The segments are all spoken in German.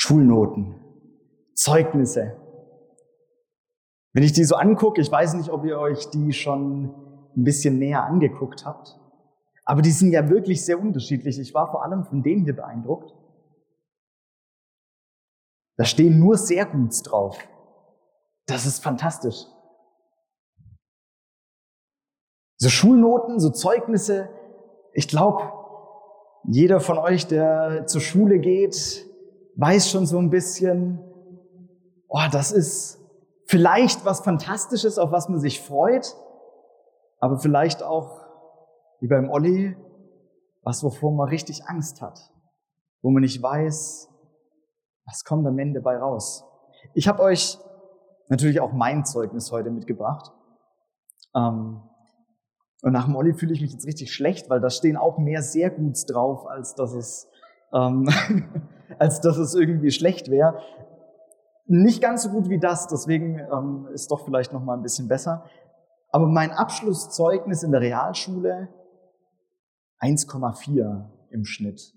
Schulnoten, Zeugnisse. Wenn ich die so angucke, ich weiß nicht, ob ihr euch die schon ein bisschen näher angeguckt habt, aber die sind ja wirklich sehr unterschiedlich. Ich war vor allem von dem hier beeindruckt. Da stehen nur sehr Guts drauf. Das ist fantastisch. So Schulnoten, so Zeugnisse. Ich glaube, jeder von euch, der zur Schule geht, weiß schon so ein bisschen, oh, das ist vielleicht was Fantastisches, auf was man sich freut, aber vielleicht auch, wie beim Olli, was, wovor man richtig Angst hat, wo man nicht weiß, was kommt am Ende bei raus. Ich habe euch natürlich auch mein Zeugnis heute mitgebracht. Ähm, und nach dem Olli fühle ich mich jetzt richtig schlecht, weil da stehen auch mehr sehr Guts drauf, als dass es, ähm, als dass es irgendwie schlecht wäre. Nicht ganz so gut wie das, deswegen ähm, ist doch vielleicht noch mal ein bisschen besser. Aber mein Abschlusszeugnis in der Realschule 1,4 im Schnitt.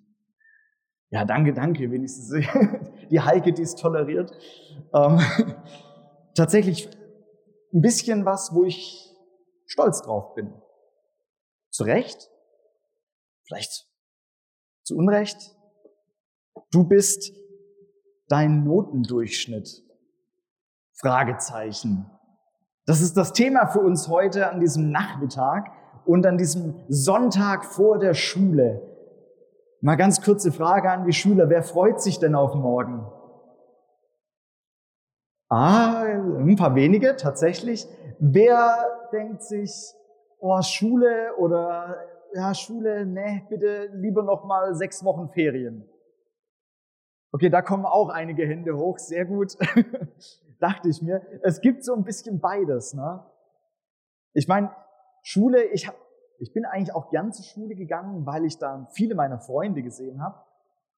Ja, danke, danke, wenigstens die Heike, die es toleriert. Ähm, tatsächlich ein bisschen was, wo ich stolz drauf bin. Zu Recht? Vielleicht zu Unrecht? Du bist dein Notendurchschnitt. Fragezeichen. Das ist das Thema für uns heute an diesem Nachmittag und an diesem Sonntag vor der Schule. Mal ganz kurze Frage an die Schüler. Wer freut sich denn auf morgen? Ah, ein paar wenige tatsächlich. Wer denkt sich, oh, Schule oder ja, Schule, ne, bitte lieber noch mal sechs Wochen Ferien. Okay, da kommen auch einige Hände hoch, sehr gut. Dachte ich mir. Es gibt so ein bisschen beides, ne? Ich meine, Schule, ich hab, ich bin eigentlich auch gern zur Schule gegangen, weil ich da viele meiner Freunde gesehen habe.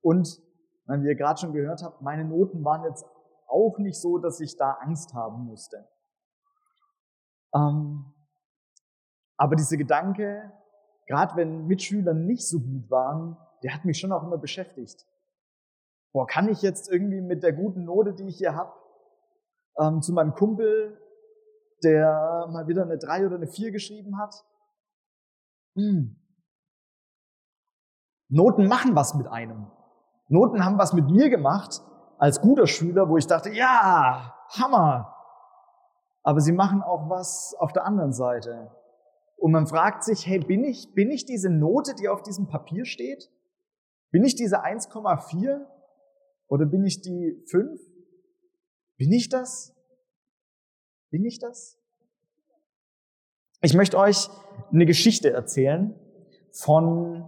Und, wie ihr gerade schon gehört habt, meine Noten waren jetzt auch nicht so, dass ich da Angst haben musste. Ähm, aber dieser Gedanke, gerade wenn Mitschüler nicht so gut waren, der hat mich schon auch immer beschäftigt. Boah, kann ich jetzt irgendwie mit der guten Note, die ich hier habe, ähm, zu meinem Kumpel, der mal wieder eine 3 oder eine 4 geschrieben hat? Hm. Noten machen was mit einem. Noten haben was mit mir gemacht als guter Schüler, wo ich dachte, ja, Hammer. Aber sie machen auch was auf der anderen Seite. Und man fragt sich, hey, bin ich, bin ich diese Note, die auf diesem Papier steht? Bin ich diese 1,4? Oder bin ich die 5? Bin ich das? Bin ich das? Ich möchte euch eine Geschichte erzählen von,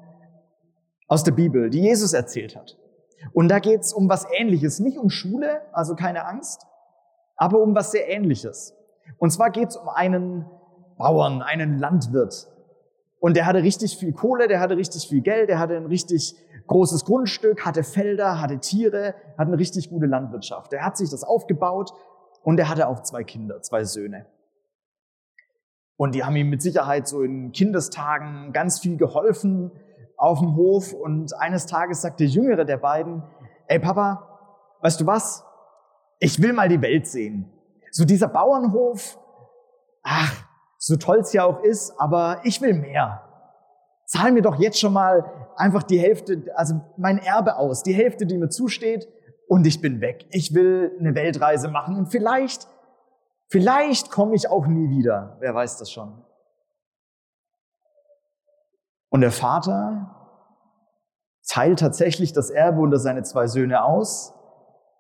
aus der Bibel, die Jesus erzählt hat. Und da geht es um was Ähnliches, nicht um Schule, also keine Angst, aber um was sehr Ähnliches. Und zwar geht es um einen Bauern, einen Landwirt. Und der hatte richtig viel Kohle, der hatte richtig viel Geld, der hatte ein richtig großes Grundstück, hatte Felder, hatte Tiere, hatte eine richtig gute Landwirtschaft. Der hat sich das aufgebaut und er hatte auch zwei Kinder, zwei Söhne. Und die haben ihm mit Sicherheit so in Kindestagen ganz viel geholfen auf dem Hof. Und eines Tages sagt der Jüngere der beiden, ey Papa, weißt du was? Ich will mal die Welt sehen. So dieser Bauernhof, ach, so toll es ja auch ist, aber ich will mehr. Zahl mir doch jetzt schon mal einfach die Hälfte, also mein Erbe aus, die Hälfte, die mir zusteht, und ich bin weg. Ich will eine Weltreise machen und vielleicht, vielleicht komme ich auch nie wieder. Wer weiß das schon. Und der Vater teilt tatsächlich das Erbe unter seine zwei Söhne aus,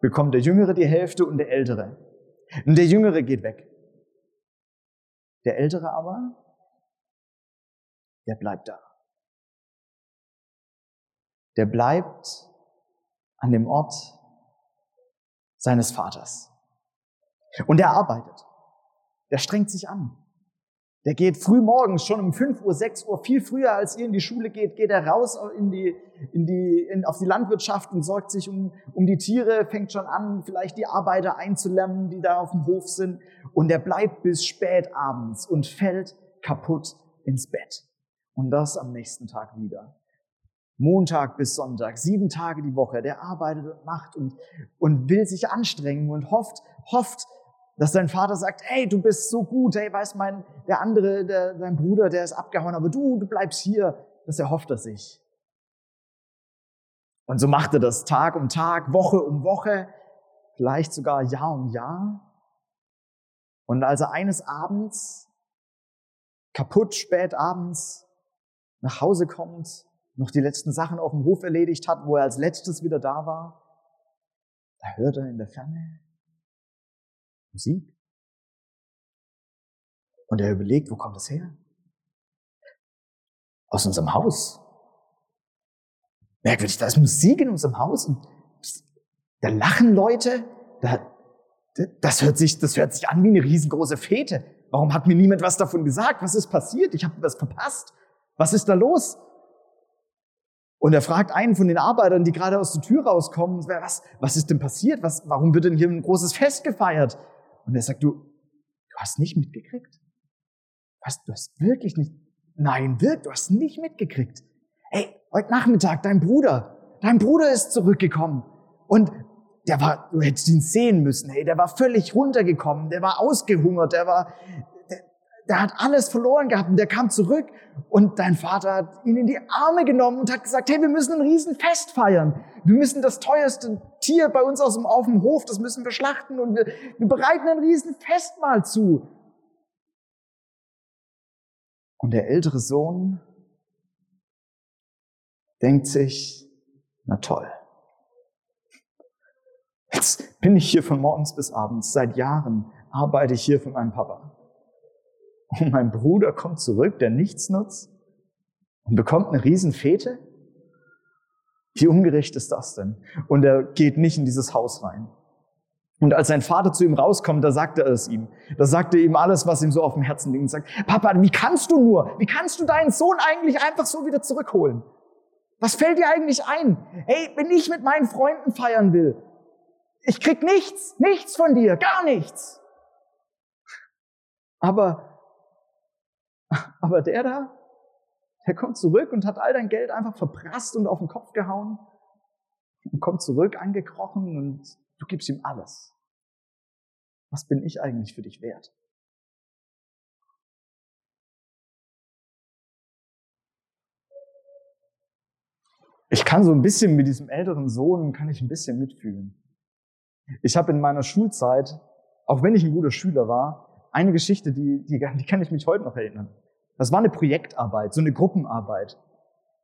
bekommt der Jüngere die Hälfte und der Ältere. Und der Jüngere geht weg. Der Ältere aber, der bleibt da. Der bleibt an dem Ort seines Vaters. Und er arbeitet. Der strengt sich an. Der geht früh morgens schon um 5 Uhr, 6 Uhr, viel früher als ihr in die Schule geht, geht er raus in die, in die, in, auf die Landwirtschaft und sorgt sich um, um die Tiere, fängt schon an, vielleicht die Arbeiter einzulernen, die da auf dem Hof sind. Und er bleibt bis spät abends und fällt kaputt ins Bett. Und das am nächsten Tag wieder. Montag bis Sonntag, sieben Tage die Woche. Der arbeitet und macht und, und will sich anstrengen und hofft, hofft, dass sein Vater sagt, hey, du bist so gut, hey, weiß mein, der andere, der, dein Bruder, der ist abgehauen, aber du, du bleibst hier. Das erhofft er sich. Und so macht er das Tag um Tag, Woche um Woche, vielleicht sogar Jahr um Jahr. Und als er eines Abends, kaputt spät abends, nach Hause kommt, noch die letzten Sachen auf dem Hof erledigt hat, wo er als letztes wieder da war, da hört er in der Ferne Musik. Und er überlegt, wo kommt das her? Aus unserem Haus. Merkwürdig, da ist Musik in unserem Haus und da lachen Leute, da, das hört sich, das hört sich an wie eine riesengroße Fete. Warum hat mir niemand was davon gesagt? Was ist passiert? Ich habe was verpasst. Was ist da los? Und er fragt einen von den Arbeitern, die gerade aus der Tür rauskommen, was, was ist denn passiert? Was, warum wird denn hier ein großes Fest gefeiert? Und er sagt, du, du hast nicht mitgekriegt? Was, du hast wirklich nicht, nein, wirklich, du hast nicht mitgekriegt. Ey, heute Nachmittag, dein Bruder, dein Bruder ist zurückgekommen. Und der war, du hättest ihn sehen müssen, hey, der war völlig runtergekommen, der war ausgehungert, der war, der, hat alles verloren gehabt und der kam zurück und dein Vater hat ihn in die Arme genommen und hat gesagt, hey, wir müssen ein Riesenfest feiern. Wir müssen das teuerste Tier bei uns aus dem, auf dem Hof, das müssen wir schlachten und wir, wir bereiten ein Riesenfestmahl zu. Und der ältere Sohn denkt sich, na toll. Jetzt bin ich hier von morgens bis abends. Seit Jahren arbeite ich hier für meinen Papa. Und mein Bruder kommt zurück, der nichts nutzt und bekommt eine Riesenfete. Wie ungerecht ist das denn? Und er geht nicht in dieses Haus rein. Und als sein Vater zu ihm rauskommt, da sagt er es ihm. Da sagt er ihm alles, was ihm so auf dem Herzen liegt. Und sagt, Papa, wie kannst du nur, wie kannst du deinen Sohn eigentlich einfach so wieder zurückholen? Was fällt dir eigentlich ein? Hey, wenn ich mit meinen Freunden feiern will, ich krieg nichts, nichts von dir, gar nichts. Aber, aber der da, der kommt zurück und hat all dein Geld einfach verprasst und auf den Kopf gehauen und kommt zurück angekrochen und du gibst ihm alles. Was bin ich eigentlich für dich wert? Ich kann so ein bisschen mit diesem älteren Sohn, kann ich ein bisschen mitfühlen. Ich habe in meiner Schulzeit, auch wenn ich ein guter Schüler war, eine Geschichte, die, die, die kann ich mich heute noch erinnern. Das war eine Projektarbeit, so eine Gruppenarbeit.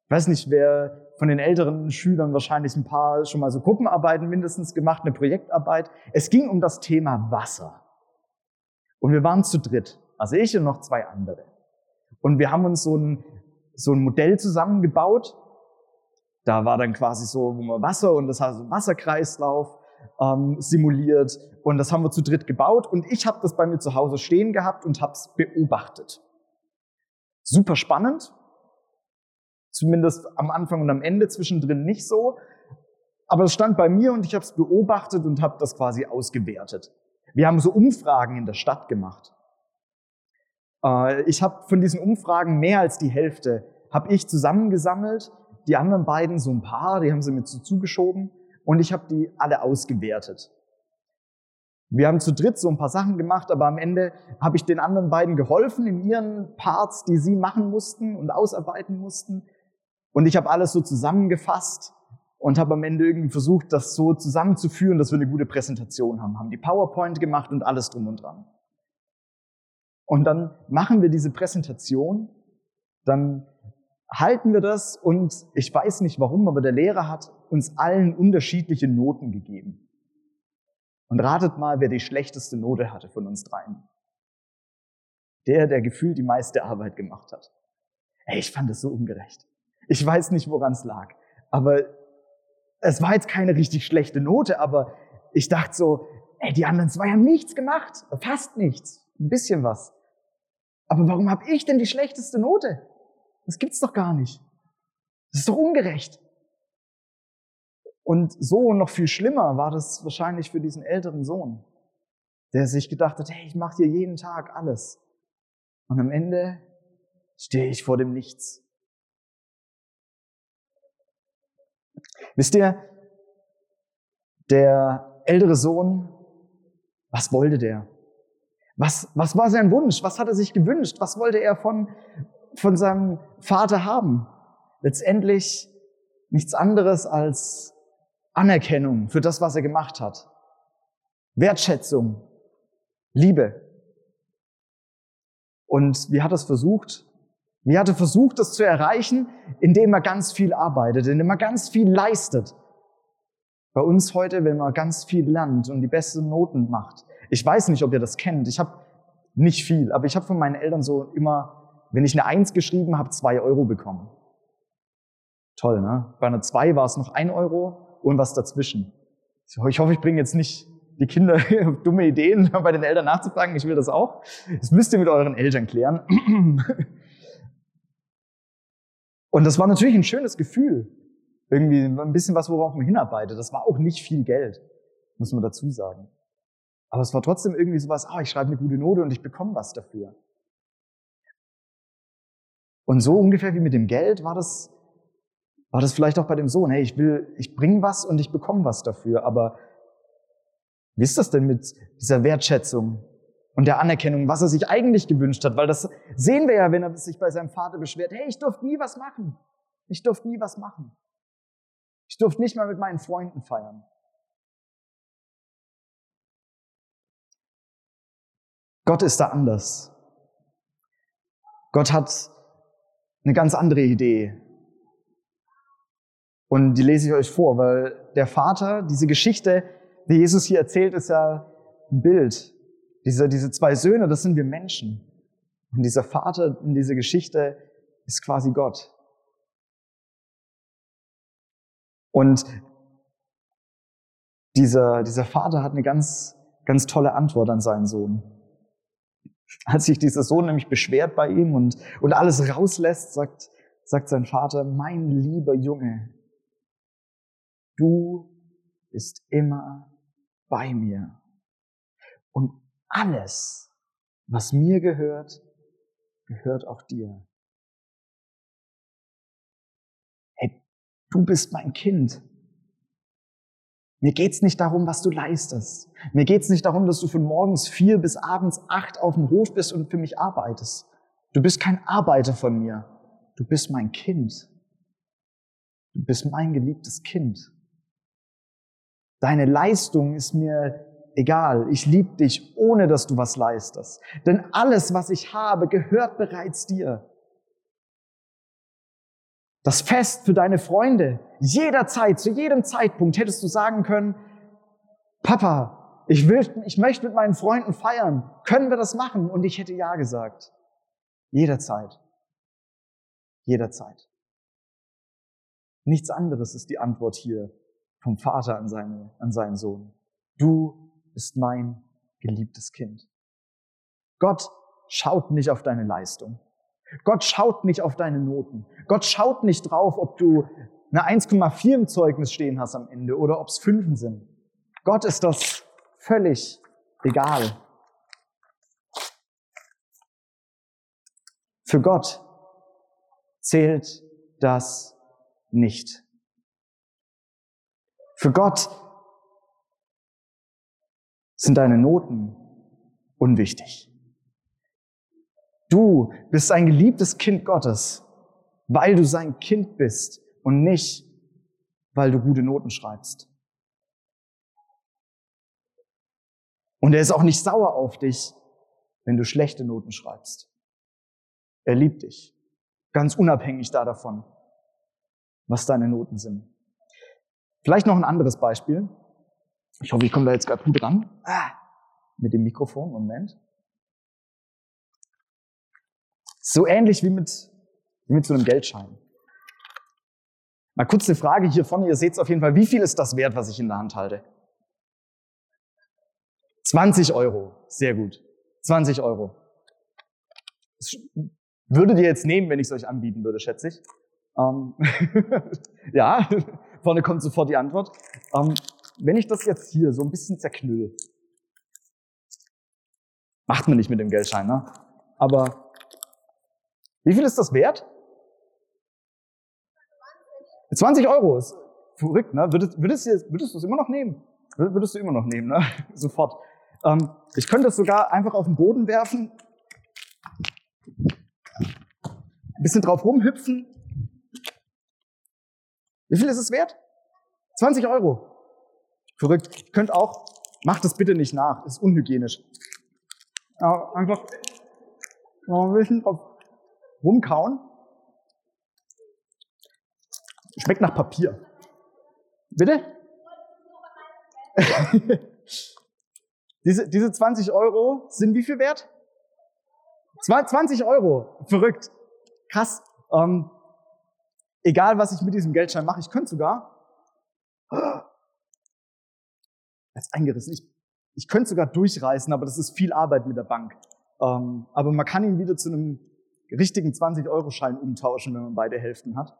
Ich weiß nicht, wer von den älteren Schülern wahrscheinlich ein paar schon mal so Gruppenarbeiten mindestens gemacht, eine Projektarbeit. Es ging um das Thema Wasser. Und wir waren zu dritt, also ich und noch zwei andere. Und wir haben uns so ein, so ein Modell zusammengebaut. Da war dann quasi so wo man Wasser und das heißt so Wasserkreislauf ähm, simuliert. Und das haben wir zu dritt gebaut. Und ich habe das bei mir zu Hause stehen gehabt und habe es beobachtet. Super spannend. Zumindest am Anfang und am Ende, zwischendrin nicht so. Aber es stand bei mir und ich habe es beobachtet und habe das quasi ausgewertet. Wir haben so Umfragen in der Stadt gemacht. Äh, ich habe von diesen Umfragen mehr als die Hälfte habe ich zusammengesammelt. Die anderen beiden so ein paar, die haben sie mir so zugeschoben und ich habe die alle ausgewertet. Wir haben zu dritt so ein paar Sachen gemacht, aber am Ende habe ich den anderen beiden geholfen in ihren Parts, die sie machen mussten und ausarbeiten mussten. Und ich habe alles so zusammengefasst und habe am Ende irgendwie versucht, das so zusammenzuführen, dass wir eine gute Präsentation haben. Haben die PowerPoint gemacht und alles drum und dran. Und dann machen wir diese Präsentation, dann halten wir das und ich weiß nicht warum, aber der Lehrer hat uns allen unterschiedliche Noten gegeben. Und ratet mal, wer die schlechteste Note hatte von uns dreien. Der, der gefühlt die meiste Arbeit gemacht hat. Ey, ich fand das so ungerecht. Ich weiß nicht, woran es lag. Aber es war jetzt keine richtig schlechte Note, aber ich dachte so, ey, die anderen zwei haben nichts gemacht. Fast nichts. Ein bisschen was. Aber warum habe ich denn die schlechteste Note? Das gibt's doch gar nicht. Das ist doch ungerecht. Und so noch viel schlimmer war das wahrscheinlich für diesen älteren Sohn, der sich gedacht hat, hey, ich mache hier jeden Tag alles. Und am Ende stehe ich vor dem Nichts. Wisst ihr, der ältere Sohn, was wollte der? Was, was war sein Wunsch? Was hat er sich gewünscht? Was wollte er von, von seinem Vater haben? Letztendlich nichts anderes als Anerkennung für das, was er gemacht hat. Wertschätzung, Liebe. Und wie hat er es versucht? Wie hat er versucht, das zu erreichen? Indem er ganz viel arbeitet, indem er ganz viel leistet. Bei uns heute, wenn man ganz viel lernt und die besten Noten macht. Ich weiß nicht, ob ihr das kennt. Ich habe nicht viel, aber ich habe von meinen Eltern so immer, wenn ich eine Eins geschrieben habe, zwei Euro bekommen. Toll, ne? Bei einer zwei war es noch ein Euro und was dazwischen. Ich hoffe, ich bringe jetzt nicht die Kinder dumme Ideen, bei den Eltern nachzufragen. Ich will das auch. Das müsst ihr mit euren Eltern klären. Und das war natürlich ein schönes Gefühl. Irgendwie ein bisschen was, worauf man hinarbeitet. Das war auch nicht viel Geld, muss man dazu sagen. Aber es war trotzdem irgendwie sowas, ah, ich schreibe eine gute Note und ich bekomme was dafür. Und so ungefähr wie mit dem Geld war das, war das vielleicht auch bei dem Sohn. Hey, ich will, ich bringe was und ich bekomme was dafür. Aber wie ist das denn mit dieser Wertschätzung und der Anerkennung, was er sich eigentlich gewünscht hat? Weil das sehen wir ja, wenn er sich bei seinem Vater beschwert. Hey, ich durfte nie was machen. Ich durfte nie was machen. Ich durfte nicht mal mit meinen Freunden feiern. Gott ist da anders. Gott hat eine ganz andere Idee. Und die lese ich euch vor, weil der Vater, diese Geschichte, die Jesus hier erzählt, ist ja ein Bild. Diese, diese zwei Söhne, das sind wir Menschen. Und dieser Vater in dieser Geschichte ist quasi Gott. Und dieser, dieser Vater hat eine ganz, ganz tolle Antwort an seinen Sohn. Als sich dieser Sohn nämlich beschwert bei ihm und, und alles rauslässt, sagt, sagt sein Vater, mein lieber Junge, du bist immer bei mir. Und alles, was mir gehört, gehört auch dir. Hey, du bist mein Kind. Mir geht's nicht darum, was du leistest. Mir geht's nicht darum, dass du von morgens vier bis abends acht auf dem Hof bist und für mich arbeitest. Du bist kein Arbeiter von mir. Du bist mein Kind. Du bist mein geliebtes Kind. Deine Leistung ist mir egal. Ich liebe dich, ohne dass du was leistest. Denn alles, was ich habe, gehört bereits dir. Das Fest für deine Freunde. Jederzeit, zu jedem Zeitpunkt hättest du sagen können, Papa, ich will, ich möchte mit meinen Freunden feiern. Können wir das machen? Und ich hätte ja gesagt. Jederzeit. Jederzeit. Nichts anderes ist die Antwort hier vom Vater an, seine, an seinen Sohn. Du bist mein geliebtes Kind. Gott schaut nicht auf deine Leistung. Gott schaut nicht auf deine Noten. Gott schaut nicht drauf, ob du eine 1,4 im Zeugnis stehen hast am Ende oder ob es Fünfen sind. Gott ist das völlig egal. Für Gott zählt das nicht. Für Gott sind deine Noten unwichtig. Du bist ein geliebtes Kind Gottes, weil du sein Kind bist und nicht, weil du gute Noten schreibst. Und er ist auch nicht sauer auf dich, wenn du schlechte Noten schreibst. Er liebt dich, ganz unabhängig da davon, was deine Noten sind. Vielleicht noch ein anderes Beispiel. Ich hoffe, ich komme da jetzt gerade gut ran. Ah, mit dem Mikrofon, Moment. So ähnlich wie mit, wie mit so einem Geldschein. Mal kurz eine Frage hier vorne. Ihr seht es auf jeden Fall. Wie viel ist das wert, was ich in der Hand halte? 20 Euro. Sehr gut. 20 Euro. Das würdet ihr jetzt nehmen, wenn ich es euch anbieten würde, schätze ich. Ähm, ja, vorne kommt sofort die Antwort. Ähm, wenn ich das jetzt hier so ein bisschen zerknüll, macht man nicht mit dem Geldschein, ne? Aber wie viel ist das wert? 20 Euro. Verrückt, ne? Würdest, würdest, du, würdest du es immer noch nehmen? Würdest du immer noch nehmen, ne? Sofort. Ähm, ich könnte es sogar einfach auf den Boden werfen, ein bisschen drauf rumhüpfen. Wie viel ist es wert? 20 Euro. Verrückt. Könnt auch, macht das bitte nicht nach, ist unhygienisch. Aber einfach noch ein bisschen drauf rumkauen. Schmeckt nach Papier. Bitte? diese, diese 20 Euro sind wie viel wert? 20 Euro. Verrückt. Krass. Ähm, egal, was ich mit diesem Geldschein mache, ich könnte sogar. Ist eingerissen. Ich, ich könnte sogar durchreißen, aber das ist viel Arbeit mit der Bank. Ähm, aber man kann ihn wieder zu einem richtigen 20-Euro-Schein umtauschen, wenn man beide Hälften hat.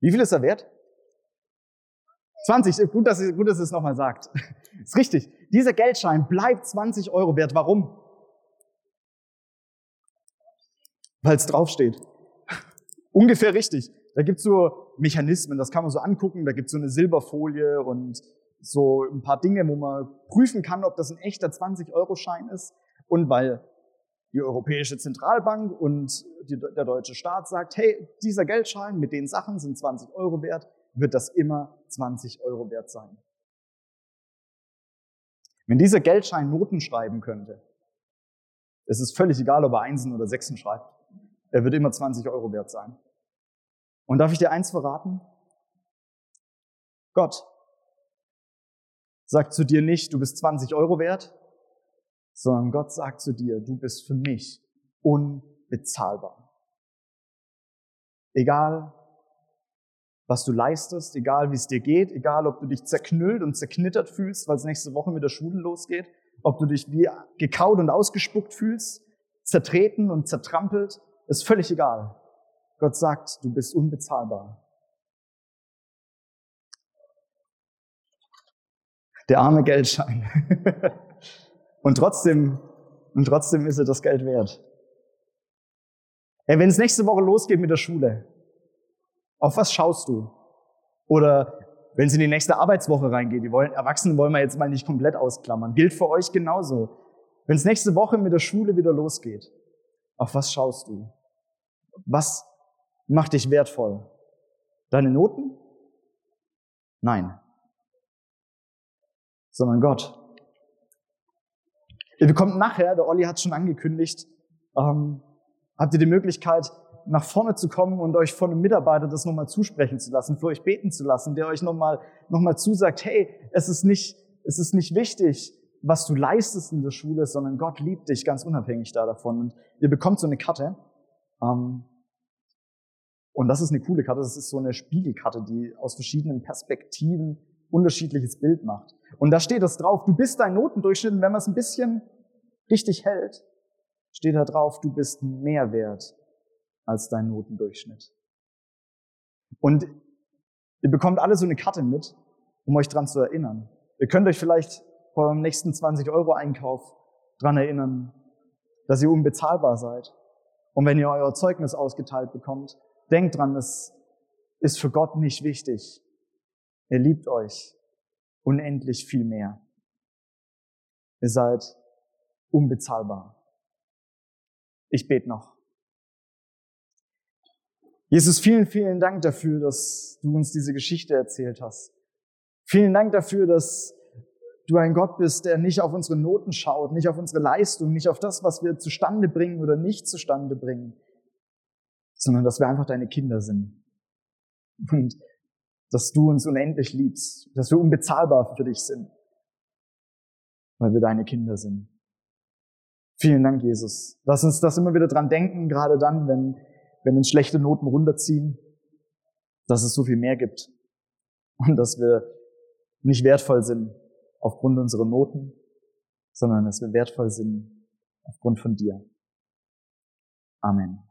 Wie viel ist er wert? 20, gut, dass, gut, dass ihr es nochmal sagt. ist richtig. Dieser Geldschein bleibt 20 Euro wert. Warum? Weil es draufsteht. Ungefähr richtig. Da gibt's so Mechanismen, das kann man so angucken. Da gibt's so eine Silberfolie und so ein paar Dinge, wo man prüfen kann, ob das ein echter 20-Euro-Schein ist. Und weil die Europäische Zentralbank und die, der deutsche Staat sagt, hey, dieser Geldschein mit den Sachen sind 20 Euro wert, wird das immer 20 Euro wert sein. Wenn dieser Geldschein Noten schreiben könnte, es ist völlig egal, ob er Einsen oder Sechsen schreibt, er wird immer 20 Euro wert sein. Und darf ich dir eins verraten? Gott sagt zu dir nicht, du bist 20 Euro wert, sondern Gott sagt zu dir, du bist für mich unbezahlbar. Egal, was du leistest, egal wie es dir geht, egal ob du dich zerknüllt und zerknittert fühlst, weil es nächste Woche mit der Schule losgeht, ob du dich wie gekaut und ausgespuckt fühlst, zertreten und zertrampelt, ist völlig egal. Gott sagt, du bist unbezahlbar. Der arme Geldschein. Und trotzdem, und trotzdem ist er das Geld wert. Hey, wenn es nächste Woche losgeht mit der Schule, auf was schaust du? Oder wenn es in die nächste Arbeitswoche reingeht, die wollen, Erwachsenen wollen wir jetzt mal nicht komplett ausklammern, gilt für euch genauso. Wenn es nächste Woche mit der Schule wieder losgeht, auf was schaust du? Was macht dich wertvoll? Deine Noten? Nein. Sondern Gott. Ihr bekommt nachher, der Olli hat schon angekündigt, ähm, habt ihr die Möglichkeit, nach vorne zu kommen und euch von einem Mitarbeiter das nochmal zusprechen zu lassen, für euch beten zu lassen, der euch nochmal noch zusagt, hey, es ist nicht, es ist nicht wichtig, was du leistest in der Schule, sondern Gott liebt dich ganz unabhängig da davon. Und ihr bekommt so eine Karte. Ähm, und das ist eine coole Karte. Das ist so eine Spiegelkarte, die aus verschiedenen Perspektiven unterschiedliches Bild macht. Und da steht das drauf, du bist dein Notendurchschnitt. Und wenn man es ein bisschen richtig hält, steht da drauf, du bist mehr wert als dein Notendurchschnitt. Und ihr bekommt alle so eine Karte mit, um euch dran zu erinnern. Ihr könnt euch vielleicht dem nächsten 20 Euro Einkauf dran erinnern, dass ihr unbezahlbar seid. Und wenn ihr euer Zeugnis ausgeteilt bekommt, denkt dran, es ist für Gott nicht wichtig. Er liebt euch unendlich viel mehr. Ihr seid unbezahlbar. Ich bete noch. Jesus, vielen, vielen Dank dafür, dass du uns diese Geschichte erzählt hast. Vielen Dank dafür, dass du ein Gott bist, der nicht auf unsere Noten schaut, nicht auf unsere Leistung, nicht auf das, was wir zustande bringen oder nicht zustande bringen, sondern dass wir einfach deine Kinder sind. Und dass du uns unendlich liebst, dass wir unbezahlbar für dich sind, weil wir deine Kinder sind. Vielen Dank, Jesus. Lass uns das immer wieder dran denken, gerade dann, wenn, wenn uns schlechte Noten runterziehen, dass es so viel mehr gibt und dass wir nicht wertvoll sind aufgrund unserer Noten, sondern dass wir wertvoll sind aufgrund von dir. Amen.